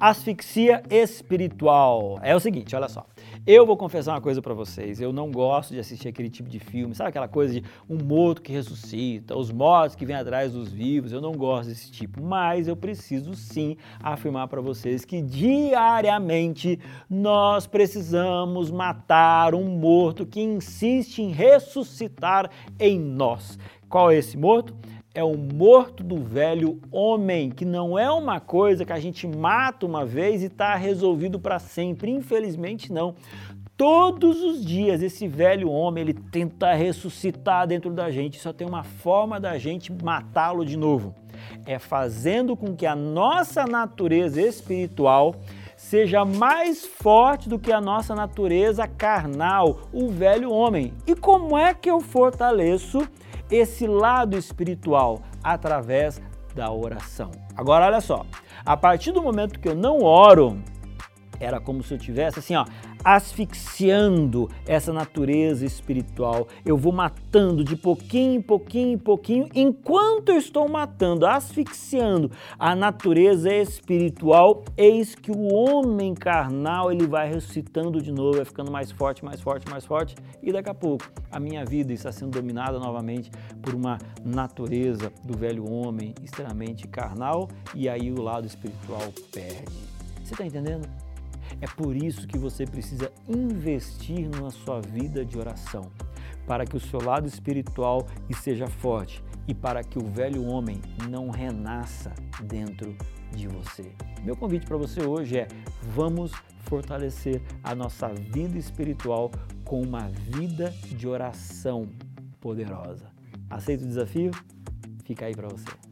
Asfixia espiritual. É o seguinte, olha só. Eu vou confessar uma coisa para vocês. Eu não gosto de assistir aquele tipo de filme, sabe aquela coisa de um morto que ressuscita, os mortos que vêm atrás dos vivos. Eu não gosto desse tipo, mas eu preciso sim afirmar para vocês que diariamente nós precisamos matar um morto que insiste em ressuscitar em nós. Qual é esse morto? É o morto do velho homem, que não é uma coisa que a gente mata uma vez e está resolvido para sempre. Infelizmente, não. Todos os dias esse velho homem ele tenta ressuscitar dentro da gente. Só tem uma forma da gente matá-lo de novo. É fazendo com que a nossa natureza espiritual seja mais forte do que a nossa natureza carnal, o velho homem. E como é que eu fortaleço esse lado espiritual através da oração. Agora olha só, a partir do momento que eu não oro, era como se eu tivesse assim, ó, asfixiando essa natureza espiritual. Eu vou matando de pouquinho em pouquinho em pouquinho, enquanto eu estou matando, asfixiando a natureza espiritual, eis que o homem carnal ele vai ressuscitando de novo, vai ficando mais forte, mais forte, mais forte, e daqui a pouco a minha vida está sendo dominada novamente por uma natureza do velho homem extremamente carnal, e aí o lado espiritual perde. Você está entendendo? É por isso que você precisa investir na sua vida de oração, para que o seu lado espiritual seja forte e para que o velho homem não renasça dentro de você. Meu convite para você hoje é: vamos fortalecer a nossa vida espiritual com uma vida de oração poderosa. Aceita o desafio? Fica aí para você.